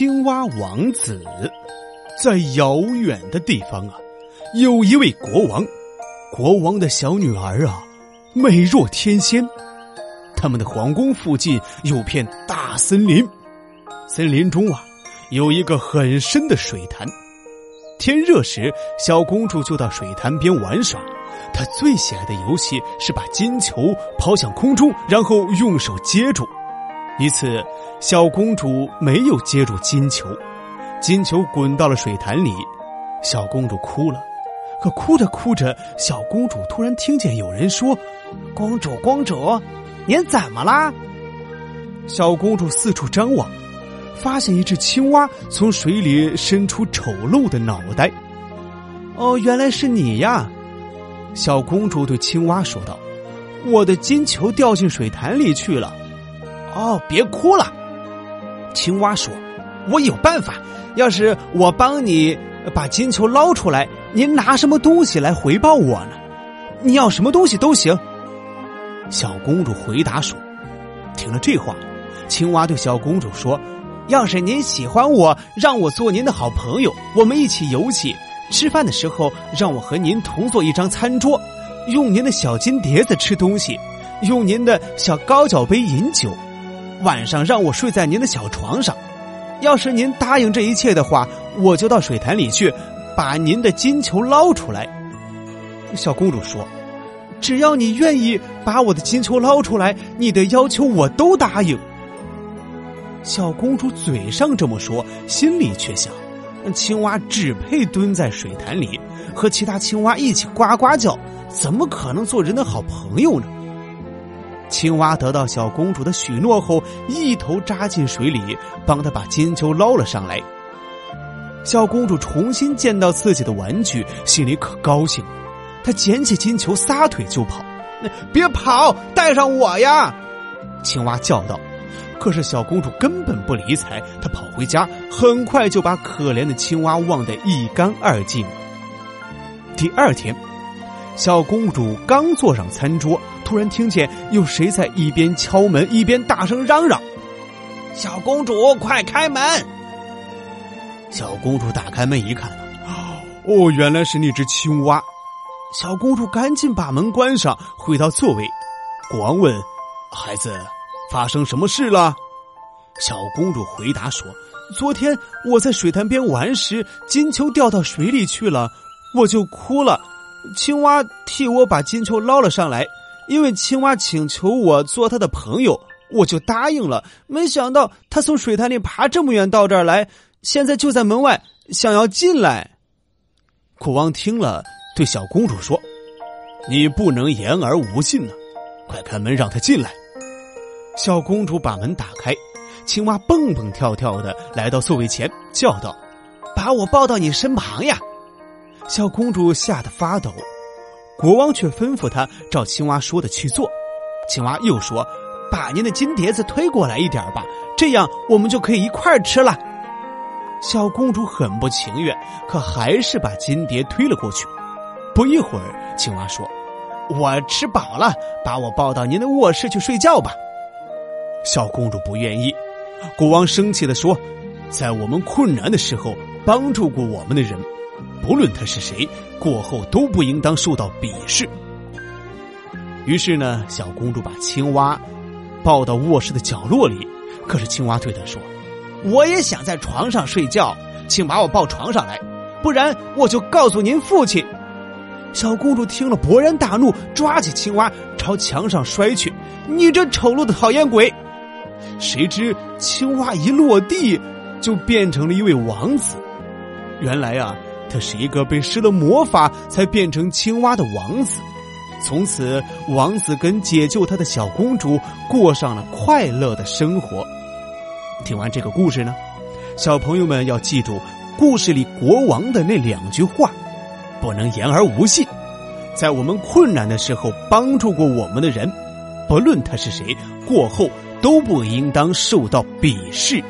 青蛙王子，在遥远的地方啊，有一位国王。国王的小女儿啊，美若天仙。他们的皇宫附近有片大森林，森林中啊，有一个很深的水潭。天热时，小公主就到水潭边玩耍。她最喜爱的游戏是把金球抛向空中，然后用手接住。一次，小公主没有接住金球，金球滚到了水潭里，小公主哭了。可哭着哭着，小公主突然听见有人说：“公主，公主，您怎么啦？”小公主四处张望，发现一只青蛙从水里伸出丑陋的脑袋。“哦，原来是你呀！”小公主对青蛙说道，“我的金球掉进水潭里去了。”哦，别哭了，青蛙说：“我有办法。要是我帮你把金球捞出来，您拿什么东西来回报我呢？你要什么东西都行。”小公主回答说：“听了这话，青蛙对小公主说：‘要是您喜欢我，让我做您的好朋友，我们一起游戏。吃饭的时候，让我和您同坐一张餐桌，用您的小金碟子吃东西，用您的小高脚杯饮酒。’”晚上让我睡在您的小床上，要是您答应这一切的话，我就到水潭里去，把您的金球捞出来。小公主说：“只要你愿意把我的金球捞出来，你的要求我都答应。”小公主嘴上这么说，心里却想：青蛙只配蹲在水潭里，和其他青蛙一起呱呱叫，怎么可能做人的好朋友呢？青蛙得到小公主的许诺后，一头扎进水里，帮她把金球捞了上来。小公主重新见到自己的玩具，心里可高兴。她捡起金球，撒腿就跑。“别跑，带上我呀！”青蛙叫道。可是小公主根本不理睬，她跑回家，很快就把可怜的青蛙忘得一干二净。第二天。小公主刚坐上餐桌，突然听见有谁在一边敲门一边大声嚷嚷：“小公主，快开门！”小公主打开门一看，哦，原来是那只青蛙。小公主赶紧把门关上，回到座位。国王问：“孩子，发生什么事了？”小公主回答说：“昨天我在水潭边玩时，金球掉到水里去了，我就哭了。”青蛙替我把金球捞了上来，因为青蛙请求我做他的朋友，我就答应了。没想到他从水潭里爬这么远到这儿来，现在就在门外，想要进来。国王听了，对小公主说：“你不能言而无信呢，快开门让他进来。”小公主把门打开，青蛙蹦蹦跳跳的来到座位前，叫道：“把我抱到你身旁呀！”小公主吓得发抖，国王却吩咐她照青蛙说的去做。青蛙又说：“把您的金碟子推过来一点吧，这样我们就可以一块吃了。”小公主很不情愿，可还是把金碟推了过去。不一会儿，青蛙说：“我吃饱了，把我抱到您的卧室去睡觉吧。”小公主不愿意。国王生气的说：“在我们困难的时候帮助过我们的人。”不论他是谁，过后都不应当受到鄙视。于是呢，小公主把青蛙抱到卧室的角落里。可是青蛙对她说：“我也想在床上睡觉，请把我抱床上来，不然我就告诉您父亲。”小公主听了，勃然大怒，抓起青蛙朝墙上摔去：“你这丑陋的讨厌鬼！”谁知青蛙一落地，就变成了一位王子。原来啊。他是一个被施了魔法才变成青蛙的王子，从此王子跟解救他的小公主过上了快乐的生活。听完这个故事呢，小朋友们要记住故事里国王的那两句话：不能言而无信，在我们困难的时候帮助过我们的人，不论他是谁，过后都不应当受到鄙视。